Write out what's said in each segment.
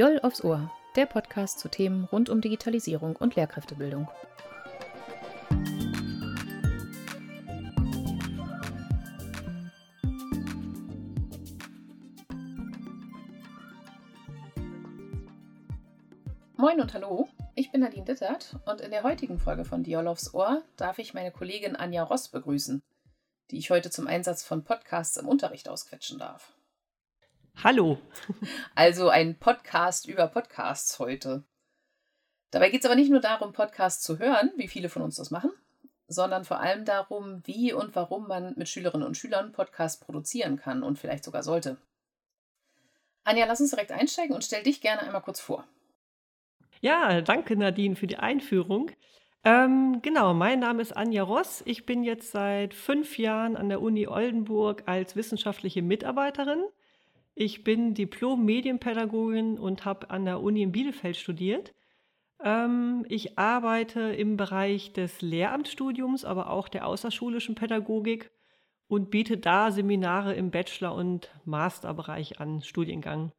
Joll aufs Ohr, der Podcast zu Themen rund um Digitalisierung und Lehrkräftebildung. Moin und hallo, ich bin Nadine Dittert und in der heutigen Folge von Diol aufs Ohr darf ich meine Kollegin Anja Ross begrüßen, die ich heute zum Einsatz von Podcasts im Unterricht ausquetschen darf. Hallo. Also ein Podcast über Podcasts heute. Dabei geht es aber nicht nur darum, Podcasts zu hören, wie viele von uns das machen, sondern vor allem darum, wie und warum man mit Schülerinnen und Schülern Podcasts produzieren kann und vielleicht sogar sollte. Anja, lass uns direkt einsteigen und stell dich gerne einmal kurz vor. Ja, danke Nadine für die Einführung. Ähm, genau, mein Name ist Anja Ross. Ich bin jetzt seit fünf Jahren an der Uni Oldenburg als wissenschaftliche Mitarbeiterin ich bin Diplom-Medienpädagogin und habe an der Uni in Bielefeld studiert. Ähm, ich arbeite im Bereich des Lehramtsstudiums, aber auch der außerschulischen Pädagogik und biete da Seminare im Bachelor- und Masterbereich an, Studiengang.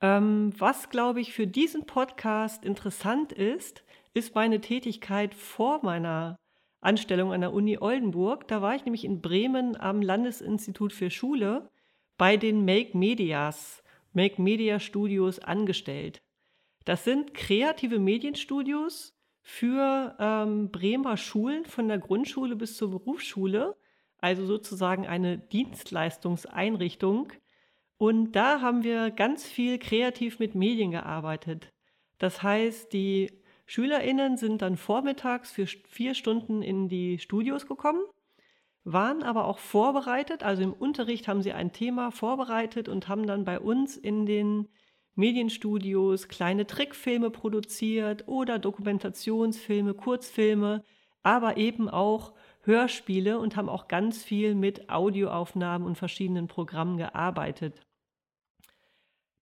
Ähm, was, glaube ich, für diesen Podcast interessant ist, ist meine Tätigkeit vor meiner Anstellung an der Uni Oldenburg. Da war ich nämlich in Bremen am Landesinstitut für Schule bei den Make Medias, Make Media Studios angestellt. Das sind kreative Medienstudios für ähm, Bremer Schulen von der Grundschule bis zur Berufsschule, also sozusagen eine Dienstleistungseinrichtung. Und da haben wir ganz viel kreativ mit Medien gearbeitet. Das heißt, die SchülerInnen sind dann vormittags für vier Stunden in die Studios gekommen waren aber auch vorbereitet. Also im Unterricht haben sie ein Thema vorbereitet und haben dann bei uns in den Medienstudios kleine Trickfilme produziert oder Dokumentationsfilme, Kurzfilme, aber eben auch Hörspiele und haben auch ganz viel mit Audioaufnahmen und verschiedenen Programmen gearbeitet.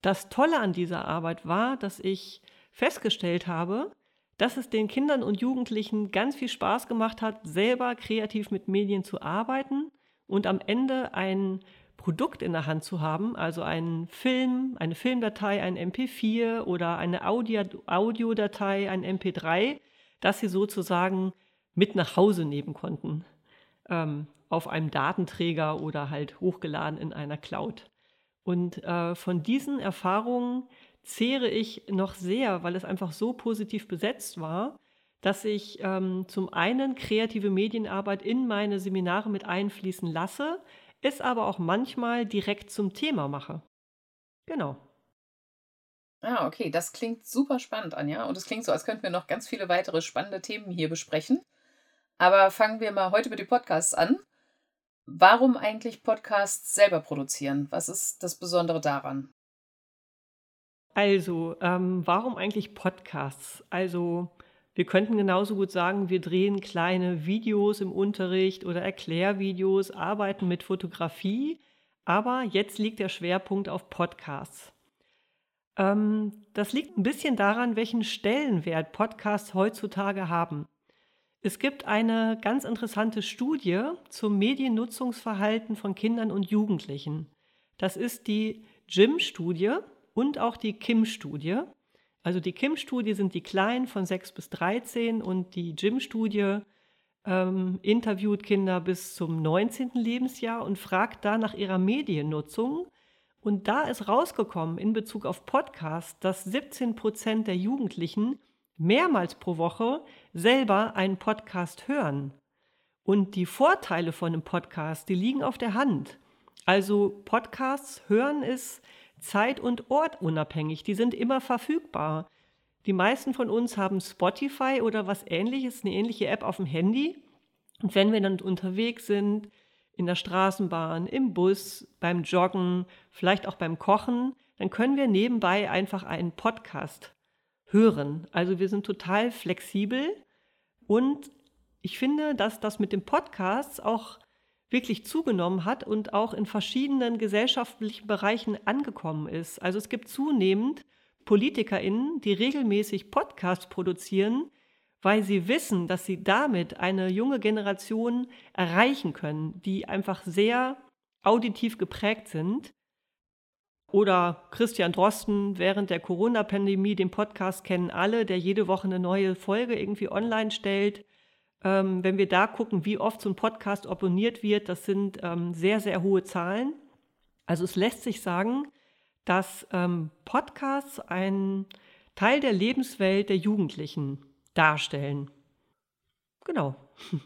Das Tolle an dieser Arbeit war, dass ich festgestellt habe, dass es den Kindern und Jugendlichen ganz viel Spaß gemacht hat, selber kreativ mit Medien zu arbeiten und am Ende ein Produkt in der Hand zu haben, also einen Film, eine Filmdatei, ein MP4 oder eine Audio Audiodatei, ein MP3, das sie sozusagen mit nach Hause nehmen konnten, ähm, auf einem Datenträger oder halt hochgeladen in einer Cloud. Und äh, von diesen Erfahrungen zehre ich noch sehr, weil es einfach so positiv besetzt war, dass ich ähm, zum einen kreative Medienarbeit in meine Seminare mit einfließen lasse, es aber auch manchmal direkt zum Thema mache. Genau. Ah, okay, das klingt super spannend, Anja. Und es klingt so, als könnten wir noch ganz viele weitere spannende Themen hier besprechen. Aber fangen wir mal heute mit den Podcasts an. Warum eigentlich Podcasts selber produzieren? Was ist das Besondere daran? Also, ähm, warum eigentlich Podcasts? Also, wir könnten genauso gut sagen, wir drehen kleine Videos im Unterricht oder Erklärvideos, arbeiten mit Fotografie, aber jetzt liegt der Schwerpunkt auf Podcasts. Ähm, das liegt ein bisschen daran, welchen Stellenwert Podcasts heutzutage haben. Es gibt eine ganz interessante Studie zum Mediennutzungsverhalten von Kindern und Jugendlichen. Das ist die JIM-Studie und auch die Kim-Studie. Also die Kim-Studie sind die Kleinen von 6 bis 13 und die Jim-Studie ähm, interviewt Kinder bis zum 19. Lebensjahr und fragt da nach ihrer Mediennutzung. Und da ist rausgekommen in Bezug auf Podcasts, dass 17 Prozent der Jugendlichen mehrmals pro Woche selber einen Podcast hören. Und die Vorteile von einem Podcast, die liegen auf der Hand. Also Podcasts hören ist zeit- und ortunabhängig. Die sind immer verfügbar. Die meisten von uns haben Spotify oder was ähnliches, eine ähnliche App auf dem Handy. Und wenn wir dann unterwegs sind, in der Straßenbahn, im Bus, beim Joggen, vielleicht auch beim Kochen, dann können wir nebenbei einfach einen Podcast hören. Also wir sind total flexibel und ich finde, dass das mit dem Podcast auch wirklich zugenommen hat und auch in verschiedenen gesellschaftlichen Bereichen angekommen ist. Also es gibt zunehmend PolitikerInnen, die regelmäßig Podcasts produzieren, weil sie wissen, dass sie damit eine junge Generation erreichen können, die einfach sehr auditiv geprägt sind. Oder Christian Drosten während der Corona-Pandemie, den Podcast kennen alle, der jede Woche eine neue Folge irgendwie online stellt. Ähm, wenn wir da gucken, wie oft so ein Podcast abonniert wird, das sind ähm, sehr, sehr hohe Zahlen. Also es lässt sich sagen, dass ähm, Podcasts einen Teil der Lebenswelt der Jugendlichen darstellen. Genau.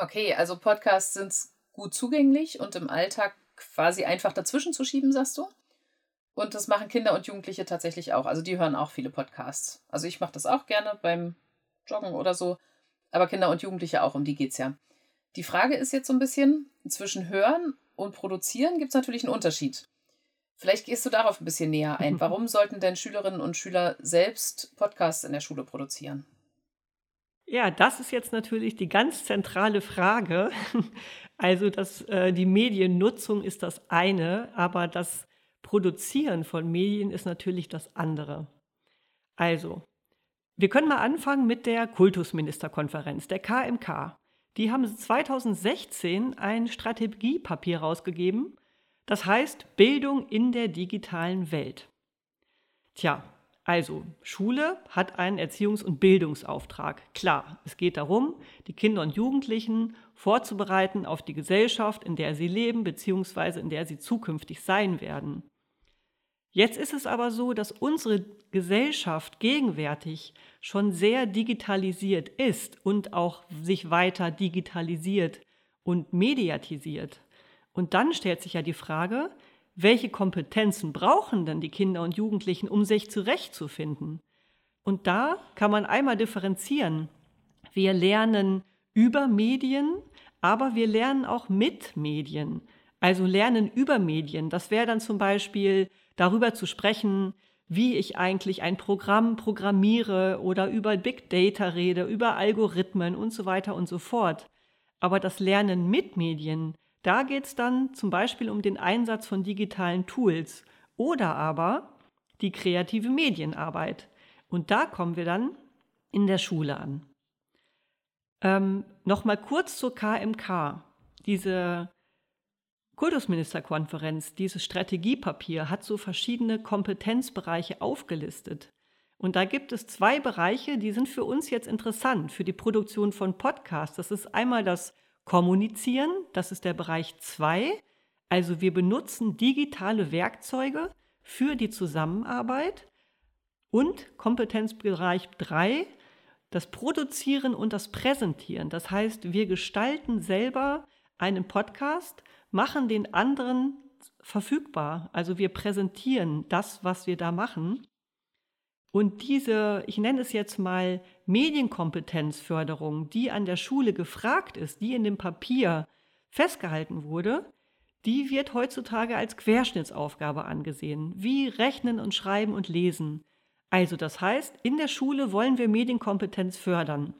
Okay, also Podcasts sind gut zugänglich und im Alltag quasi einfach dazwischen zu schieben, sagst du? Und das machen Kinder und Jugendliche tatsächlich auch. Also die hören auch viele Podcasts. Also ich mache das auch gerne beim Joggen oder so. Aber Kinder und Jugendliche auch, um die geht es ja. Die Frage ist jetzt so ein bisschen, zwischen Hören und Produzieren gibt es natürlich einen Unterschied. Vielleicht gehst du darauf ein bisschen näher ein. Warum sollten denn Schülerinnen und Schüler selbst Podcasts in der Schule produzieren? Ja, das ist jetzt natürlich die ganz zentrale Frage. Also das, äh, die Mediennutzung ist das eine, aber das Produzieren von Medien ist natürlich das andere. Also, wir können mal anfangen mit der Kultusministerkonferenz, der KMK. Die haben 2016 ein Strategiepapier rausgegeben, das heißt Bildung in der digitalen Welt. Tja, also, Schule hat einen Erziehungs- und Bildungsauftrag. Klar, es geht darum, die Kinder und Jugendlichen vorzubereiten auf die Gesellschaft, in der sie leben bzw. in der sie zukünftig sein werden. Jetzt ist es aber so, dass unsere Gesellschaft gegenwärtig schon sehr digitalisiert ist und auch sich weiter digitalisiert und mediatisiert. Und dann stellt sich ja die Frage, welche Kompetenzen brauchen denn die Kinder und Jugendlichen, um sich zurechtzufinden? Und da kann man einmal differenzieren. Wir lernen über Medien, aber wir lernen auch mit Medien. Also lernen über Medien. Das wäre dann zum Beispiel darüber zu sprechen, wie ich eigentlich ein Programm programmiere oder über Big Data rede, über Algorithmen und so weiter und so fort. Aber das Lernen mit Medien, da geht es dann zum Beispiel um den Einsatz von digitalen Tools oder aber die kreative Medienarbeit. Und da kommen wir dann in der Schule an. Ähm, Nochmal kurz zur KMK. Diese Kultusministerkonferenz, dieses Strategiepapier hat so verschiedene Kompetenzbereiche aufgelistet. Und da gibt es zwei Bereiche, die sind für uns jetzt interessant, für die Produktion von Podcasts. Das ist einmal das Kommunizieren, das ist der Bereich 2. Also wir benutzen digitale Werkzeuge für die Zusammenarbeit. Und Kompetenzbereich 3, das Produzieren und das Präsentieren. Das heißt, wir gestalten selber einen Podcast, machen den anderen verfügbar. Also wir präsentieren das, was wir da machen. Und diese, ich nenne es jetzt mal Medienkompetenzförderung, die an der Schule gefragt ist, die in dem Papier festgehalten wurde, die wird heutzutage als Querschnittsaufgabe angesehen, wie Rechnen und Schreiben und Lesen. Also das heißt, in der Schule wollen wir Medienkompetenz fördern.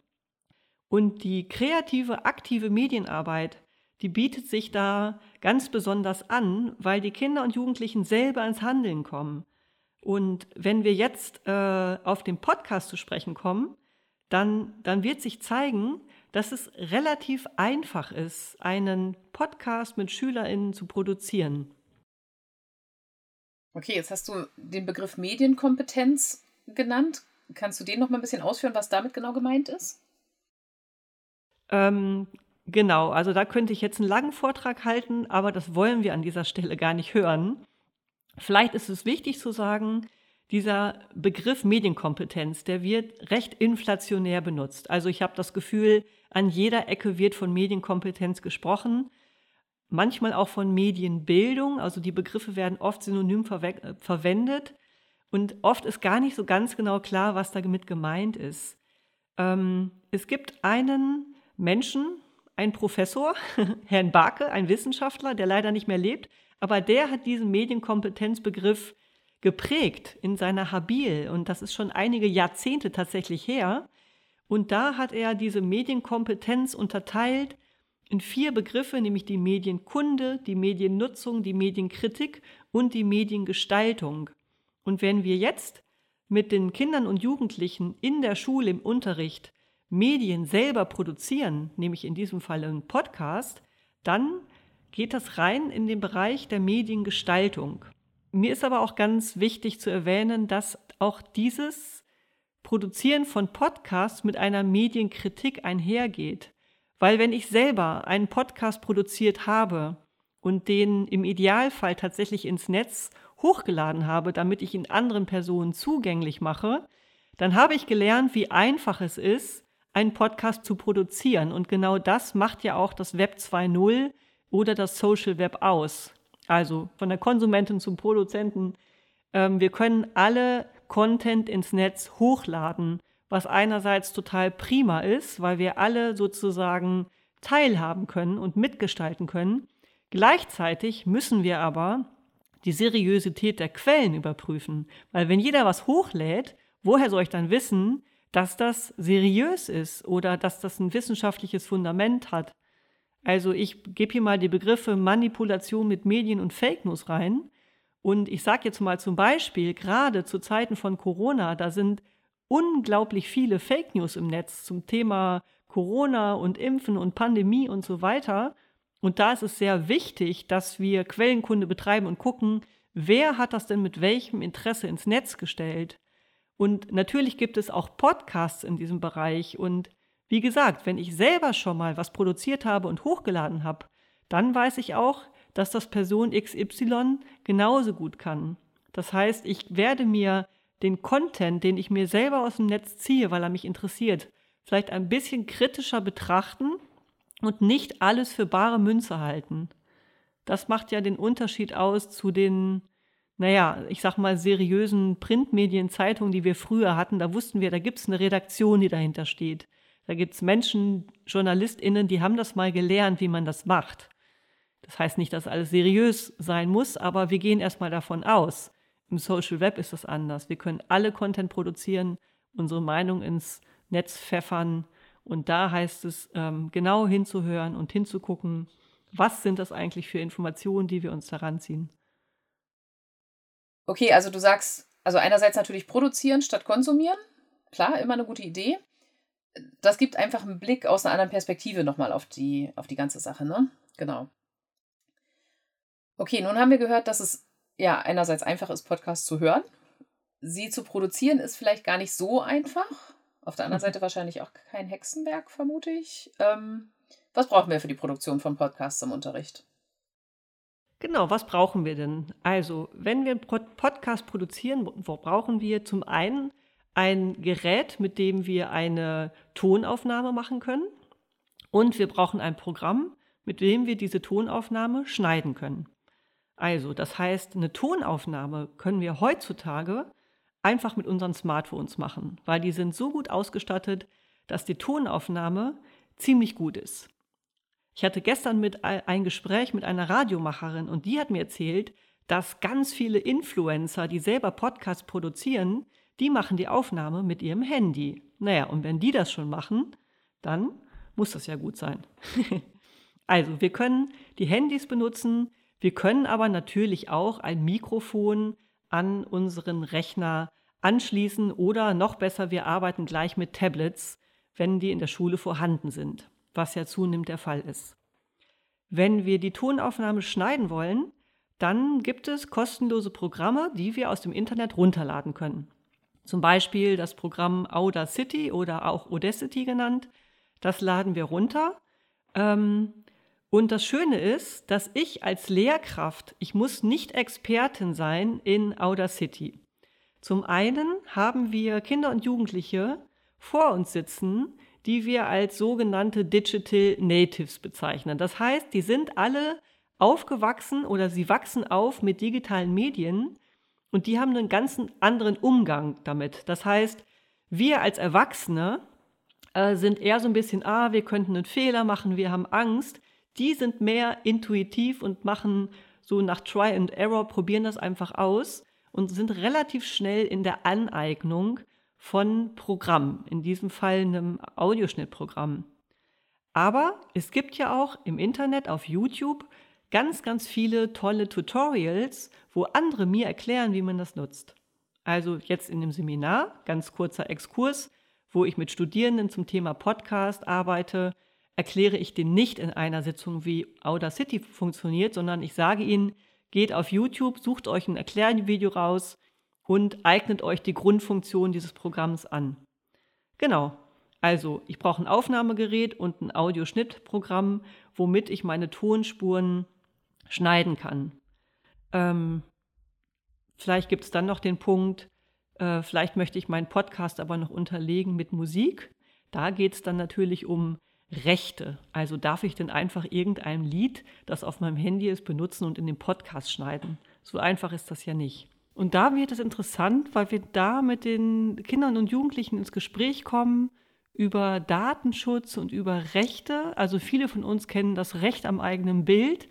Und die kreative, aktive Medienarbeit, die bietet sich da ganz besonders an, weil die Kinder und Jugendlichen selber ins Handeln kommen. Und wenn wir jetzt äh, auf den Podcast zu sprechen kommen, dann, dann wird sich zeigen, dass es relativ einfach ist, einen Podcast mit SchülerInnen zu produzieren. Okay, jetzt hast du den Begriff Medienkompetenz genannt. Kannst du den noch mal ein bisschen ausführen, was damit genau gemeint ist? Ähm, genau, also da könnte ich jetzt einen langen Vortrag halten, aber das wollen wir an dieser Stelle gar nicht hören. Vielleicht ist es wichtig zu sagen, dieser Begriff Medienkompetenz, der wird recht inflationär benutzt. Also ich habe das Gefühl, an jeder Ecke wird von Medienkompetenz gesprochen, manchmal auch von Medienbildung. Also die Begriffe werden oft synonym ver verwendet und oft ist gar nicht so ganz genau klar, was damit gemeint ist. Ähm, es gibt einen Menschen, einen Professor, Herrn Barke, ein Wissenschaftler, der leider nicht mehr lebt, aber der hat diesen Medienkompetenzbegriff geprägt in seiner Habil und das ist schon einige Jahrzehnte tatsächlich her. Und da hat er diese Medienkompetenz unterteilt in vier Begriffe, nämlich die Medienkunde, die Mediennutzung, die Medienkritik und die Mediengestaltung. Und wenn wir jetzt mit den Kindern und Jugendlichen in der Schule im Unterricht Medien selber produzieren, nämlich in diesem Fall einen Podcast, dann geht das rein in den Bereich der Mediengestaltung. Mir ist aber auch ganz wichtig zu erwähnen, dass auch dieses Produzieren von Podcasts mit einer Medienkritik einhergeht. Weil wenn ich selber einen Podcast produziert habe und den im Idealfall tatsächlich ins Netz hochgeladen habe, damit ich ihn anderen Personen zugänglich mache, dann habe ich gelernt, wie einfach es ist, einen Podcast zu produzieren. Und genau das macht ja auch das Web 2.0 oder das Social Web aus. Also von der Konsumentin zum Produzenten. Ähm, wir können alle Content ins Netz hochladen, was einerseits total prima ist, weil wir alle sozusagen teilhaben können und mitgestalten können. Gleichzeitig müssen wir aber die Seriosität der Quellen überprüfen, weil wenn jeder was hochlädt, woher soll ich dann wissen, dass das seriös ist oder dass das ein wissenschaftliches Fundament hat? Also ich gebe hier mal die Begriffe Manipulation mit Medien und Fake News rein. Und ich sage jetzt mal zum Beispiel, gerade zu Zeiten von Corona, da sind unglaublich viele Fake News im Netz zum Thema Corona und Impfen und Pandemie und so weiter. Und da ist es sehr wichtig, dass wir Quellenkunde betreiben und gucken, wer hat das denn mit welchem Interesse ins Netz gestellt. Und natürlich gibt es auch Podcasts in diesem Bereich. Und wie gesagt, wenn ich selber schon mal was produziert habe und hochgeladen habe, dann weiß ich auch, dass das Person XY genauso gut kann. Das heißt, ich werde mir den Content, den ich mir selber aus dem Netz ziehe, weil er mich interessiert, vielleicht ein bisschen kritischer betrachten und nicht alles für bare Münze halten. Das macht ja den Unterschied aus zu den, naja, ich sag mal, seriösen Printmedien, Zeitungen, die wir früher hatten. Da wussten wir, da gibt es eine Redaktion, die dahinter steht. Da gibt es Menschen, JournalistInnen, die haben das mal gelernt, wie man das macht. Das heißt nicht, dass alles seriös sein muss, aber wir gehen erstmal davon aus. Im Social Web ist das anders. Wir können alle Content produzieren, unsere Meinung ins Netz pfeffern. Und da heißt es, ähm, genau hinzuhören und hinzugucken, was sind das eigentlich für Informationen, die wir uns daran ziehen. Okay, also du sagst, also einerseits natürlich produzieren statt konsumieren. Klar, immer eine gute Idee das gibt einfach einen Blick aus einer anderen Perspektive nochmal auf die, auf die ganze Sache, ne? Genau. Okay, nun haben wir gehört, dass es ja einerseits einfach ist, Podcasts zu hören. Sie zu produzieren ist vielleicht gar nicht so einfach. Auf der anderen Seite wahrscheinlich auch kein Hexenwerk, vermute ich. Ähm, was brauchen wir für die Produktion von Podcasts im Unterricht? Genau, was brauchen wir denn? Also, wenn wir einen Podcast produzieren, brauchen wir zum einen ein Gerät, mit dem wir eine Tonaufnahme machen können. Und wir brauchen ein Programm, mit dem wir diese Tonaufnahme schneiden können. Also, das heißt, eine Tonaufnahme können wir heutzutage einfach mit unseren Smartphones machen, weil die sind so gut ausgestattet, dass die Tonaufnahme ziemlich gut ist. Ich hatte gestern mit ein Gespräch mit einer Radiomacherin und die hat mir erzählt, dass ganz viele Influencer, die selber Podcasts produzieren, die machen die Aufnahme mit ihrem Handy. Naja, und wenn die das schon machen, dann muss das ja gut sein. also, wir können die Handys benutzen, wir können aber natürlich auch ein Mikrofon an unseren Rechner anschließen oder noch besser, wir arbeiten gleich mit Tablets, wenn die in der Schule vorhanden sind, was ja zunehmend der Fall ist. Wenn wir die Tonaufnahme schneiden wollen, dann gibt es kostenlose Programme, die wir aus dem Internet runterladen können. Zum Beispiel das Programm Audacity oder auch Audacity genannt. Das laden wir runter. Ähm, und das Schöne ist, dass ich als Lehrkraft, ich muss nicht Expertin sein in Audacity. Zum einen haben wir Kinder und Jugendliche vor uns sitzen, die wir als sogenannte Digital Natives bezeichnen. Das heißt, die sind alle aufgewachsen oder sie wachsen auf mit digitalen Medien und die haben einen ganz anderen Umgang damit. Das heißt, wir als Erwachsene äh, sind eher so ein bisschen, ah, wir könnten einen Fehler machen, wir haben Angst. Die sind mehr intuitiv und machen so nach Try and Error, probieren das einfach aus und sind relativ schnell in der Aneignung von Programmen, in diesem Fall einem Audioschnittprogramm. Aber es gibt ja auch im Internet auf YouTube ganz, ganz viele tolle Tutorials, wo andere mir erklären, wie man das nutzt. Also jetzt in dem Seminar, ganz kurzer Exkurs, wo ich mit Studierenden zum Thema Podcast arbeite, erkläre ich den nicht in einer Sitzung, wie Audacity funktioniert, sondern ich sage ihnen, geht auf YouTube, sucht euch ein Erklärvideo raus und eignet euch die Grundfunktion dieses Programms an. Genau. Also, ich brauche ein Aufnahmegerät und ein Audioschnittprogramm, womit ich meine Tonspuren schneiden kann. Ähm, vielleicht gibt es dann noch den Punkt, äh, vielleicht möchte ich meinen Podcast aber noch unterlegen mit Musik. Da geht es dann natürlich um Rechte. Also darf ich denn einfach irgendein Lied, das auf meinem Handy ist, benutzen und in den Podcast schneiden? So einfach ist das ja nicht. Und da wird es interessant, weil wir da mit den Kindern und Jugendlichen ins Gespräch kommen über Datenschutz und über Rechte. Also viele von uns kennen das Recht am eigenen Bild,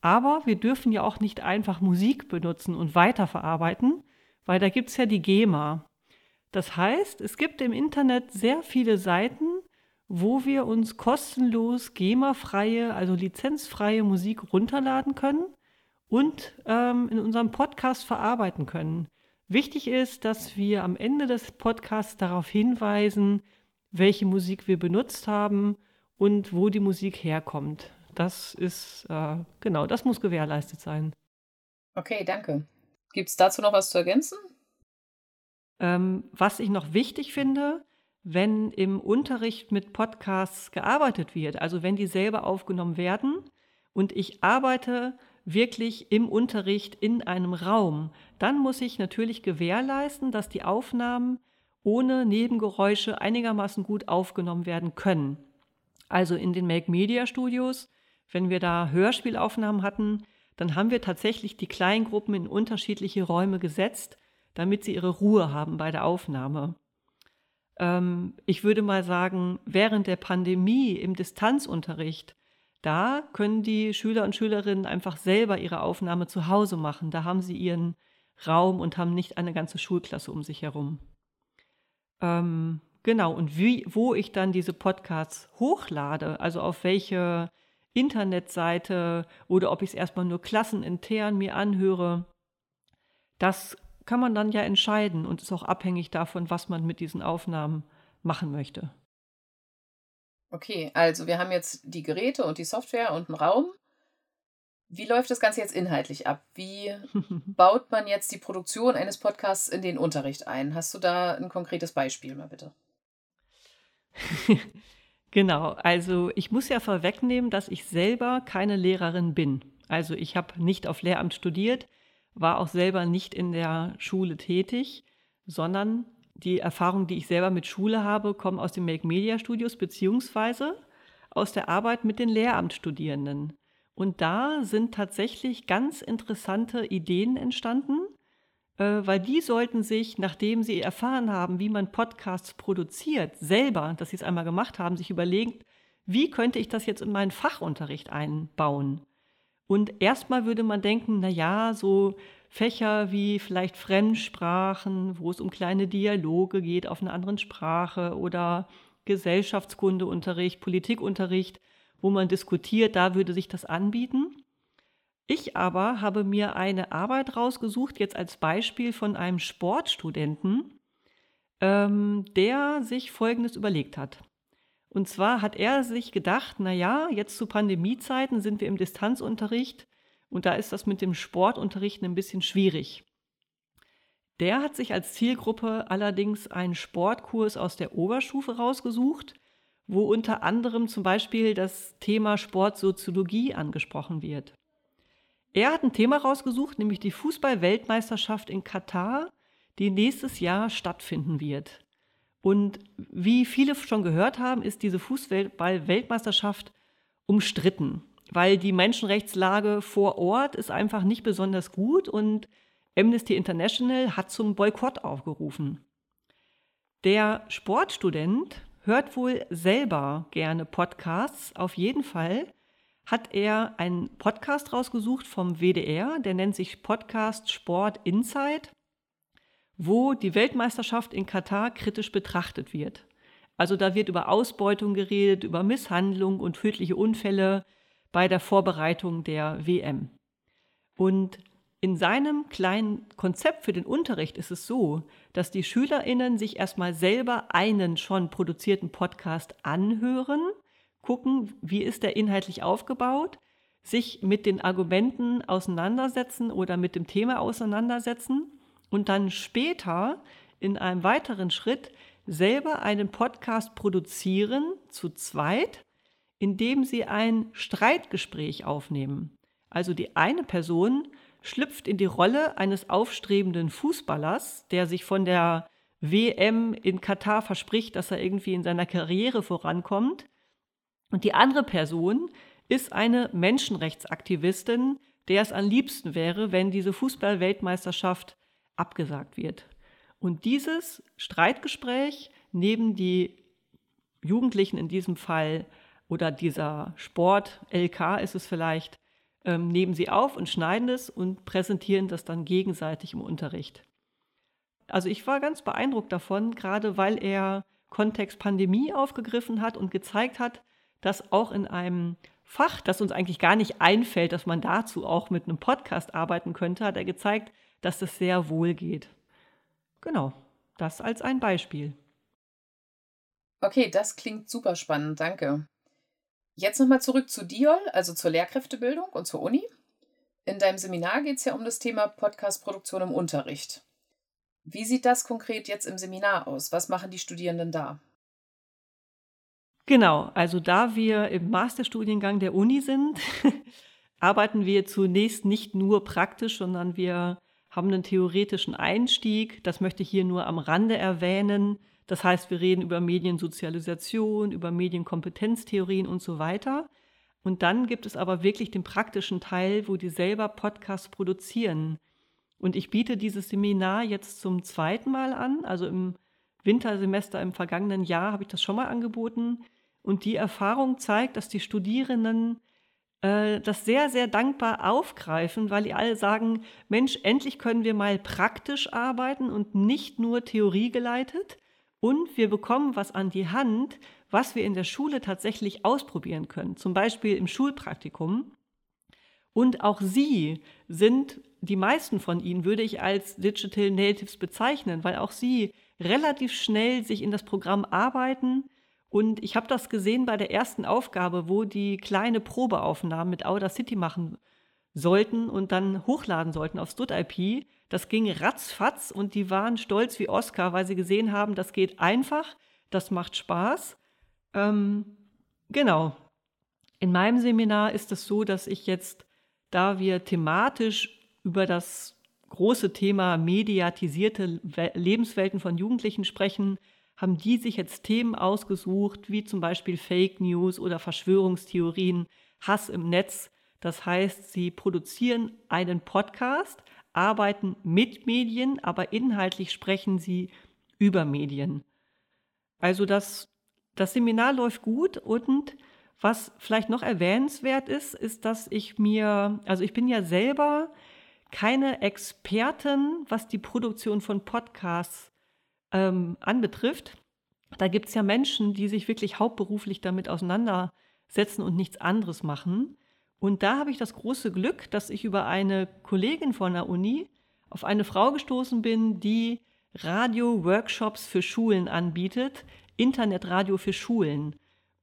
aber wir dürfen ja auch nicht einfach Musik benutzen und weiterverarbeiten, weil da gibt es ja die GEMA. Das heißt, es gibt im Internet sehr viele Seiten, wo wir uns kostenlos GEMA-freie, also lizenzfreie Musik runterladen können und ähm, in unserem Podcast verarbeiten können. Wichtig ist, dass wir am Ende des Podcasts darauf hinweisen, welche Musik wir benutzt haben und wo die Musik herkommt. Das ist, äh, genau, das muss gewährleistet sein. Okay, danke. Gibt es dazu noch was zu ergänzen? Ähm, was ich noch wichtig finde, wenn im Unterricht mit Podcasts gearbeitet wird, also wenn die selber aufgenommen werden und ich arbeite wirklich im Unterricht in einem Raum, dann muss ich natürlich gewährleisten, dass die Aufnahmen ohne Nebengeräusche einigermaßen gut aufgenommen werden können. Also in den Make Media Studios, wenn wir da Hörspielaufnahmen hatten, dann haben wir tatsächlich die Kleingruppen in unterschiedliche Räume gesetzt, damit sie ihre Ruhe haben bei der Aufnahme. Ähm, ich würde mal sagen, während der Pandemie im Distanzunterricht, da können die Schüler und Schülerinnen einfach selber ihre Aufnahme zu Hause machen. Da haben sie ihren Raum und haben nicht eine ganze Schulklasse um sich herum. Ähm, genau, und wie, wo ich dann diese Podcasts hochlade, also auf welche Internetseite oder ob ich es erstmal nur klassenintern mir anhöre, das kann man dann ja entscheiden und ist auch abhängig davon, was man mit diesen Aufnahmen machen möchte. Okay, also wir haben jetzt die Geräte und die Software und einen Raum. Wie läuft das Ganze jetzt inhaltlich ab? Wie baut man jetzt die Produktion eines Podcasts in den Unterricht ein? Hast du da ein konkretes Beispiel mal bitte? genau, also ich muss ja vorwegnehmen, dass ich selber keine Lehrerin bin. Also ich habe nicht auf Lehramt studiert, war auch selber nicht in der Schule tätig, sondern die Erfahrungen, die ich selber mit Schule habe, kommen aus den Make Media Studios beziehungsweise aus der Arbeit mit den Lehramtsstudierenden. Und da sind tatsächlich ganz interessante Ideen entstanden, äh, weil die sollten sich, nachdem sie erfahren haben, wie man Podcasts produziert, selber, dass sie es einmal gemacht haben, sich überlegen, wie könnte ich das jetzt in meinen Fachunterricht einbauen? Und erstmal würde man denken, na ja, so Fächer wie vielleicht Fremdsprachen, wo es um kleine Dialoge geht auf einer anderen Sprache oder Gesellschaftskundeunterricht, Politikunterricht, wo man diskutiert, da würde sich das anbieten. Ich aber habe mir eine Arbeit rausgesucht, jetzt als Beispiel von einem Sportstudenten, ähm, der sich Folgendes überlegt hat. Und zwar hat er sich gedacht, na ja, jetzt zu Pandemiezeiten sind wir im Distanzunterricht und da ist das mit dem Sportunterrichten ein bisschen schwierig. Der hat sich als Zielgruppe allerdings einen Sportkurs aus der Oberstufe rausgesucht, wo unter anderem zum Beispiel das Thema Sportsoziologie angesprochen wird. Er hat ein Thema rausgesucht, nämlich die Fußball-Weltmeisterschaft in Katar, die nächstes Jahr stattfinden wird. Und wie viele schon gehört haben, ist diese Fußball-Weltmeisterschaft umstritten, weil die Menschenrechtslage vor Ort ist einfach nicht besonders gut und Amnesty International hat zum Boykott aufgerufen. Der Sportstudent hört wohl selber gerne Podcasts. Auf jeden Fall hat er einen Podcast rausgesucht vom WDR, der nennt sich Podcast Sport Insight wo die Weltmeisterschaft in Katar kritisch betrachtet wird. Also da wird über Ausbeutung geredet, über Misshandlung und tödliche Unfälle bei der Vorbereitung der WM. Und in seinem kleinen Konzept für den Unterricht ist es so, dass die Schülerinnen sich erstmal selber einen schon produzierten Podcast anhören, gucken, wie ist der inhaltlich aufgebaut, sich mit den Argumenten auseinandersetzen oder mit dem Thema auseinandersetzen und dann später in einem weiteren Schritt selber einen Podcast produzieren, zu zweit, indem sie ein Streitgespräch aufnehmen. Also die eine Person schlüpft in die Rolle eines aufstrebenden Fußballers, der sich von der WM in Katar verspricht, dass er irgendwie in seiner Karriere vorankommt. Und die andere Person ist eine Menschenrechtsaktivistin, der es am liebsten wäre, wenn diese Fußballweltmeisterschaft abgesagt wird. Und dieses Streitgespräch neben die Jugendlichen in diesem Fall oder dieser Sport, LK ist es vielleicht, ähm, nehmen sie auf und schneiden es und präsentieren das dann gegenseitig im Unterricht. Also ich war ganz beeindruckt davon, gerade weil er Kontext Pandemie aufgegriffen hat und gezeigt hat, dass auch in einem Fach, das uns eigentlich gar nicht einfällt, dass man dazu auch mit einem Podcast arbeiten könnte, hat er gezeigt, dass das sehr wohl geht. Genau, das als ein Beispiel. Okay, das klingt super spannend, danke. Jetzt nochmal zurück zu DIOL, also zur Lehrkräftebildung und zur Uni. In deinem Seminar geht es ja um das Thema Podcast-Produktion im Unterricht. Wie sieht das konkret jetzt im Seminar aus? Was machen die Studierenden da? Genau, also da wir im Masterstudiengang der Uni sind, arbeiten wir zunächst nicht nur praktisch, sondern wir haben einen theoretischen Einstieg. Das möchte ich hier nur am Rande erwähnen. Das heißt, wir reden über Mediensozialisation, über Medienkompetenztheorien und so weiter. Und dann gibt es aber wirklich den praktischen Teil, wo die selber Podcasts produzieren. Und ich biete dieses Seminar jetzt zum zweiten Mal an. Also im Wintersemester im vergangenen Jahr habe ich das schon mal angeboten. Und die Erfahrung zeigt, dass die Studierenden äh, das sehr, sehr dankbar aufgreifen, weil die alle sagen, Mensch, endlich können wir mal praktisch arbeiten und nicht nur theoriegeleitet. Und wir bekommen was an die Hand, was wir in der Schule tatsächlich ausprobieren können, zum Beispiel im Schulpraktikum. Und auch Sie sind, die meisten von Ihnen würde ich als Digital Natives bezeichnen, weil auch Sie relativ schnell sich in das Programm arbeiten, und ich habe das gesehen bei der ersten Aufgabe, wo die kleine Probeaufnahmen mit Audacity machen sollten und dann hochladen sollten auf StudIP. Das ging ratzfatz und die waren stolz wie Oscar, weil sie gesehen haben, das geht einfach, das macht Spaß. Ähm, genau. In meinem Seminar ist es so, dass ich jetzt, da wir thematisch über das große Thema mediatisierte Lebenswelten von Jugendlichen sprechen, haben die sich jetzt Themen ausgesucht, wie zum Beispiel Fake News oder Verschwörungstheorien, Hass im Netz. Das heißt, sie produzieren einen Podcast, arbeiten mit Medien, aber inhaltlich sprechen sie über Medien. Also das, das Seminar läuft gut und was vielleicht noch erwähnenswert ist, ist, dass ich mir, also ich bin ja selber keine Expertin, was die Produktion von Podcasts ähm, anbetrifft. Da gibt es ja Menschen, die sich wirklich hauptberuflich damit auseinandersetzen und nichts anderes machen. Und da habe ich das große Glück, dass ich über eine Kollegin von der Uni auf eine Frau gestoßen bin, die Radio-Workshops für Schulen anbietet, Internetradio für Schulen.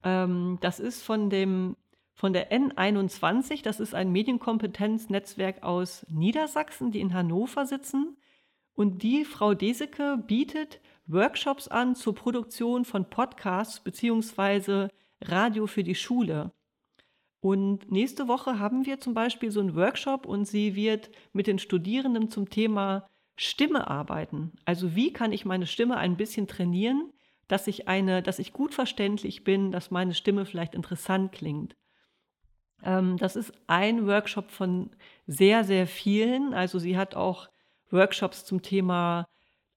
Ähm, das ist von, dem, von der N21, das ist ein Medienkompetenznetzwerk aus Niedersachsen, die in Hannover sitzen. Und die Frau Deseke bietet Workshops an zur Produktion von Podcasts beziehungsweise Radio für die Schule. Und nächste Woche haben wir zum Beispiel so einen Workshop und sie wird mit den Studierenden zum Thema Stimme arbeiten. Also wie kann ich meine Stimme ein bisschen trainieren, dass ich eine, dass ich gut verständlich bin, dass meine Stimme vielleicht interessant klingt. Ähm, das ist ein Workshop von sehr, sehr vielen. Also sie hat auch Workshops zum Thema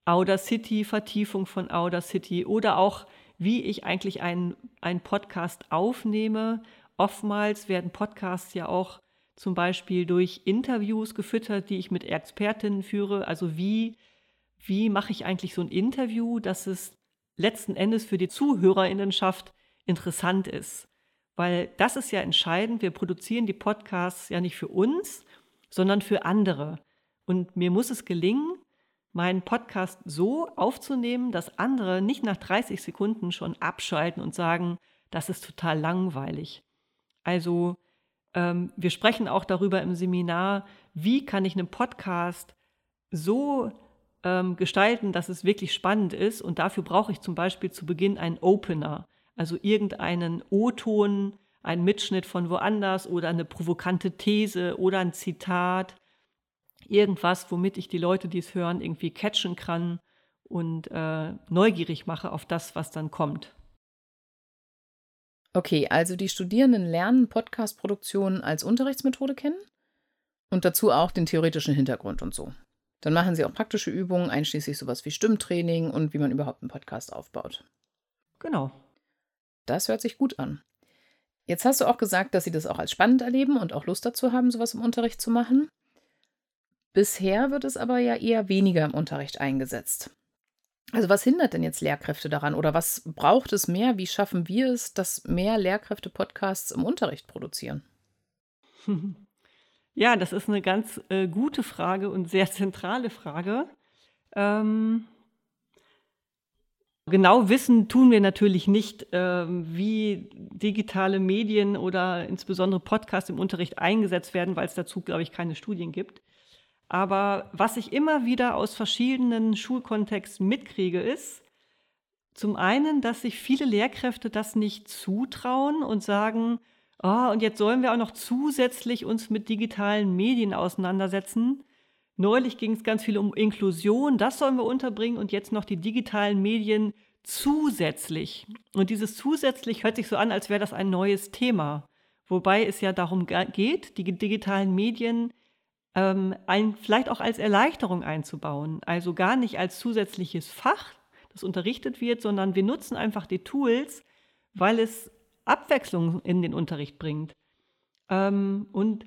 Audacity, Vertiefung von Audacity oder auch, wie ich eigentlich einen, einen Podcast aufnehme. Oftmals werden Podcasts ja auch zum Beispiel durch Interviews gefüttert, die ich mit Expertinnen führe. Also wie, wie mache ich eigentlich so ein Interview, dass es letzten Endes für die Zuhörerinnenschaft interessant ist. Weil das ist ja entscheidend. Wir produzieren die Podcasts ja nicht für uns, sondern für andere. Und mir muss es gelingen, meinen Podcast so aufzunehmen, dass andere nicht nach 30 Sekunden schon abschalten und sagen, das ist total langweilig. Also ähm, wir sprechen auch darüber im Seminar, wie kann ich einen Podcast so ähm, gestalten, dass es wirklich spannend ist. Und dafür brauche ich zum Beispiel zu Beginn einen Opener, also irgendeinen O-Ton, einen Mitschnitt von woanders oder eine provokante These oder ein Zitat. Irgendwas, womit ich die Leute, die es hören, irgendwie catchen kann und äh, neugierig mache auf das, was dann kommt. Okay, also die Studierenden lernen Podcast-Produktion als Unterrichtsmethode kennen und dazu auch den theoretischen Hintergrund und so. Dann machen sie auch praktische Übungen, einschließlich sowas wie Stimmtraining und wie man überhaupt einen Podcast aufbaut. Genau. Das hört sich gut an. Jetzt hast du auch gesagt, dass sie das auch als spannend erleben und auch Lust dazu haben, sowas im Unterricht zu machen. Bisher wird es aber ja eher weniger im Unterricht eingesetzt. Also was hindert denn jetzt Lehrkräfte daran oder was braucht es mehr? Wie schaffen wir es, dass mehr Lehrkräfte Podcasts im Unterricht produzieren? Ja, das ist eine ganz äh, gute Frage und sehr zentrale Frage. Ähm, genau wissen tun wir natürlich nicht, ähm, wie digitale Medien oder insbesondere Podcasts im Unterricht eingesetzt werden, weil es dazu, glaube ich, keine Studien gibt. Aber was ich immer wieder aus verschiedenen Schulkontexten mitkriege, ist zum einen, dass sich viele Lehrkräfte das nicht zutrauen und sagen, oh, und jetzt sollen wir auch noch zusätzlich uns mit digitalen Medien auseinandersetzen. Neulich ging es ganz viel um Inklusion, das sollen wir unterbringen und jetzt noch die digitalen Medien zusätzlich. Und dieses zusätzlich hört sich so an, als wäre das ein neues Thema. Wobei es ja darum geht, die digitalen Medien ähm, ein, vielleicht auch als Erleichterung einzubauen. Also gar nicht als zusätzliches Fach, das unterrichtet wird, sondern wir nutzen einfach die Tools, weil es Abwechslung in den Unterricht bringt. Ähm, und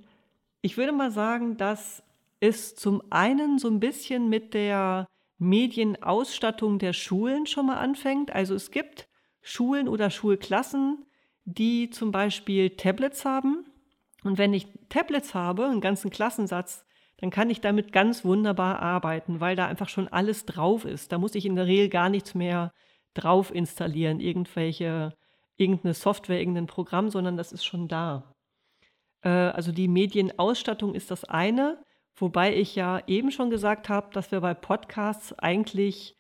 ich würde mal sagen, dass es zum einen so ein bisschen mit der Medienausstattung der Schulen schon mal anfängt. Also es gibt Schulen oder Schulklassen, die zum Beispiel Tablets haben. Und wenn ich Tablets habe, einen ganzen Klassensatz, dann kann ich damit ganz wunderbar arbeiten, weil da einfach schon alles drauf ist. Da muss ich in der Regel gar nichts mehr drauf installieren, irgendwelche irgendeine Software, irgendein Programm, sondern das ist schon da. Äh, also die Medienausstattung ist das eine, wobei ich ja eben schon gesagt habe, dass wir bei Podcasts eigentlich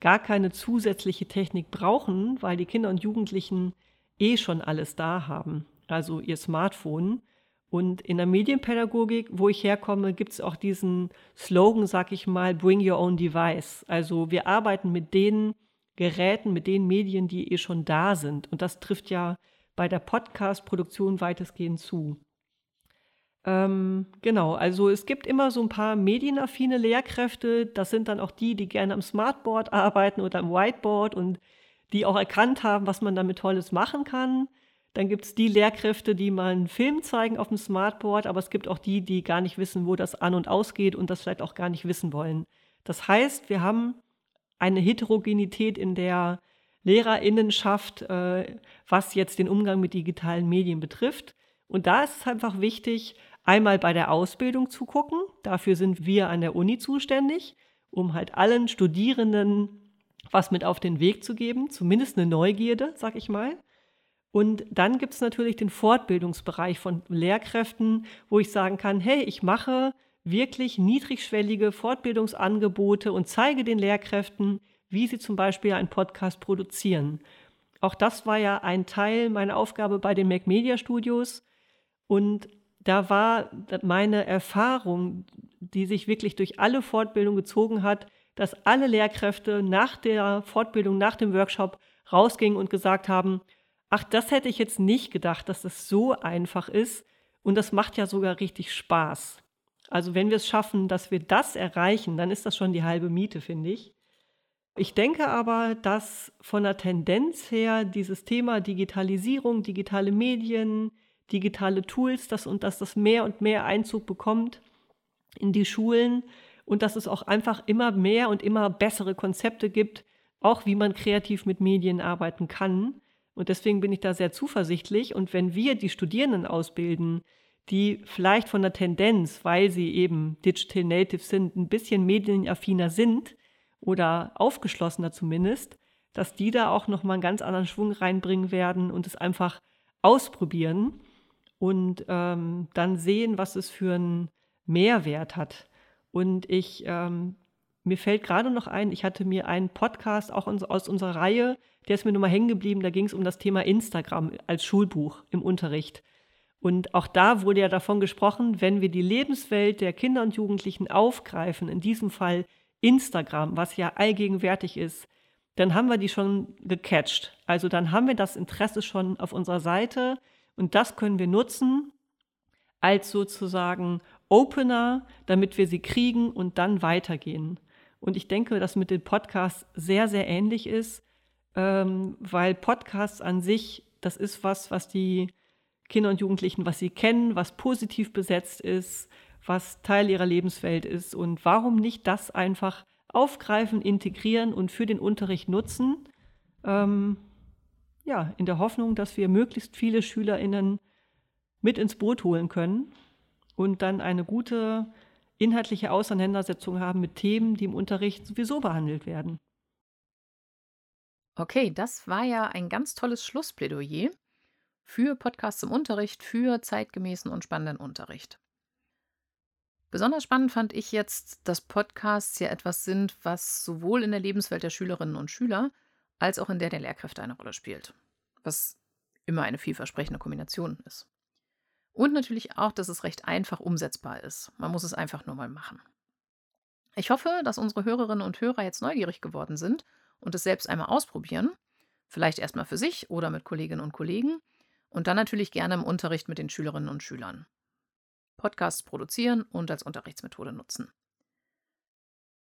gar keine zusätzliche Technik brauchen, weil die Kinder und Jugendlichen eh schon alles da haben, also ihr Smartphone. Und in der Medienpädagogik, wo ich herkomme, gibt es auch diesen Slogan, sag ich mal, Bring Your Own Device. Also wir arbeiten mit denen, Geräten, mit den Medien, die eh schon da sind. Und das trifft ja bei der Podcast-Produktion weitestgehend zu. Ähm, genau, also es gibt immer so ein paar medienaffine Lehrkräfte. Das sind dann auch die, die gerne am Smartboard arbeiten oder am Whiteboard und die auch erkannt haben, was man damit Tolles machen kann. Dann gibt es die Lehrkräfte, die mal einen Film zeigen auf dem Smartboard, aber es gibt auch die, die gar nicht wissen, wo das an und ausgeht und das vielleicht auch gar nicht wissen wollen. Das heißt, wir haben eine Heterogenität in der Lehrerinnenschaft, äh, was jetzt den Umgang mit digitalen Medien betrifft. Und da ist es einfach wichtig, einmal bei der Ausbildung zu gucken. Dafür sind wir an der Uni zuständig, um halt allen Studierenden was mit auf den Weg zu geben, zumindest eine Neugierde, sag ich mal. Und dann gibt es natürlich den Fortbildungsbereich von Lehrkräften, wo ich sagen kann, hey, ich mache wirklich niedrigschwellige Fortbildungsangebote und zeige den Lehrkräften, wie sie zum Beispiel einen Podcast produzieren. Auch das war ja ein Teil meiner Aufgabe bei den Mac Media Studios. Und da war meine Erfahrung, die sich wirklich durch alle Fortbildungen gezogen hat, dass alle Lehrkräfte nach der Fortbildung, nach dem Workshop rausgingen und gesagt haben, ach, das hätte ich jetzt nicht gedacht, dass das so einfach ist. Und das macht ja sogar richtig Spaß. Also wenn wir es schaffen, dass wir das erreichen, dann ist das schon die halbe Miete, finde ich. Ich denke aber, dass von der Tendenz her dieses Thema Digitalisierung, digitale Medien, digitale Tools, dass, und dass das mehr und mehr Einzug bekommt in die Schulen und dass es auch einfach immer mehr und immer bessere Konzepte gibt, auch wie man kreativ mit Medien arbeiten kann. Und deswegen bin ich da sehr zuversichtlich. Und wenn wir die Studierenden ausbilden, die vielleicht von der Tendenz, weil sie eben Digital Native sind, ein bisschen medienaffiner sind oder aufgeschlossener zumindest, dass die da auch nochmal einen ganz anderen Schwung reinbringen werden und es einfach ausprobieren und ähm, dann sehen, was es für einen Mehrwert hat. Und ich, ähm, mir fällt gerade noch ein, ich hatte mir einen Podcast auch aus unserer Reihe, der ist mir nochmal hängen geblieben, da ging es um das Thema Instagram als Schulbuch im Unterricht. Und auch da wurde ja davon gesprochen, wenn wir die Lebenswelt der Kinder und Jugendlichen aufgreifen, in diesem Fall Instagram, was ja allgegenwärtig ist, dann haben wir die schon gecatcht. Also dann haben wir das Interesse schon auf unserer Seite und das können wir nutzen als sozusagen Opener, damit wir sie kriegen und dann weitergehen. Und ich denke, dass mit den Podcasts sehr, sehr ähnlich ist, ähm, weil Podcasts an sich, das ist was, was die Kinder und Jugendlichen, was sie kennen, was positiv besetzt ist, was Teil ihrer Lebenswelt ist. Und warum nicht das einfach aufgreifen, integrieren und für den Unterricht nutzen? Ähm, ja, in der Hoffnung, dass wir möglichst viele SchülerInnen mit ins Boot holen können und dann eine gute inhaltliche Auseinandersetzung haben mit Themen, die im Unterricht sowieso behandelt werden. Okay, das war ja ein ganz tolles Schlussplädoyer für Podcasts im Unterricht, für zeitgemäßen und spannenden Unterricht. Besonders spannend fand ich jetzt, dass Podcasts ja etwas sind, was sowohl in der Lebenswelt der Schülerinnen und Schüler als auch in der der Lehrkräfte eine Rolle spielt. Was immer eine vielversprechende Kombination ist. Und natürlich auch, dass es recht einfach umsetzbar ist. Man muss es einfach nur mal machen. Ich hoffe, dass unsere Hörerinnen und Hörer jetzt neugierig geworden sind und es selbst einmal ausprobieren. Vielleicht erstmal für sich oder mit Kolleginnen und Kollegen und dann natürlich gerne im Unterricht mit den Schülerinnen und Schülern. Podcasts produzieren und als Unterrichtsmethode nutzen.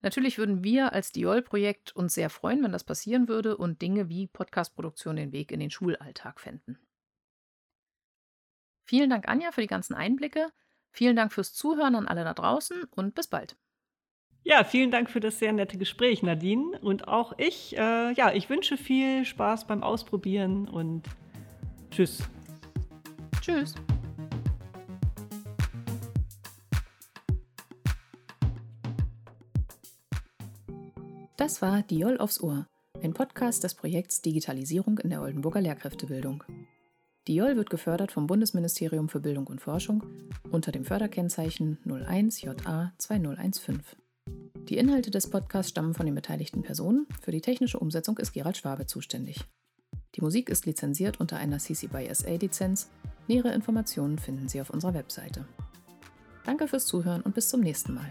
Natürlich würden wir als Diol-Projekt uns sehr freuen, wenn das passieren würde und Dinge wie Podcastproduktion den Weg in den Schulalltag fänden. Vielen Dank, Anja, für die ganzen Einblicke. Vielen Dank fürs Zuhören an alle da draußen und bis bald. Ja, vielen Dank für das sehr nette Gespräch, Nadine. Und auch ich, äh, ja, ich wünsche viel Spaß beim Ausprobieren und Tschüss. Tschüss. Das war Diol aufs Ohr, ein Podcast des Projekts Digitalisierung in der Oldenburger Lehrkräftebildung. Diol wird gefördert vom Bundesministerium für Bildung und Forschung unter dem Förderkennzeichen 01JA 2015. Die Inhalte des Podcasts stammen von den beteiligten Personen. Für die technische Umsetzung ist Gerald Schwabe zuständig. Die Musik ist lizenziert unter einer CC by SA Lizenz. Nähere Informationen finden Sie auf unserer Webseite. Danke fürs Zuhören und bis zum nächsten Mal.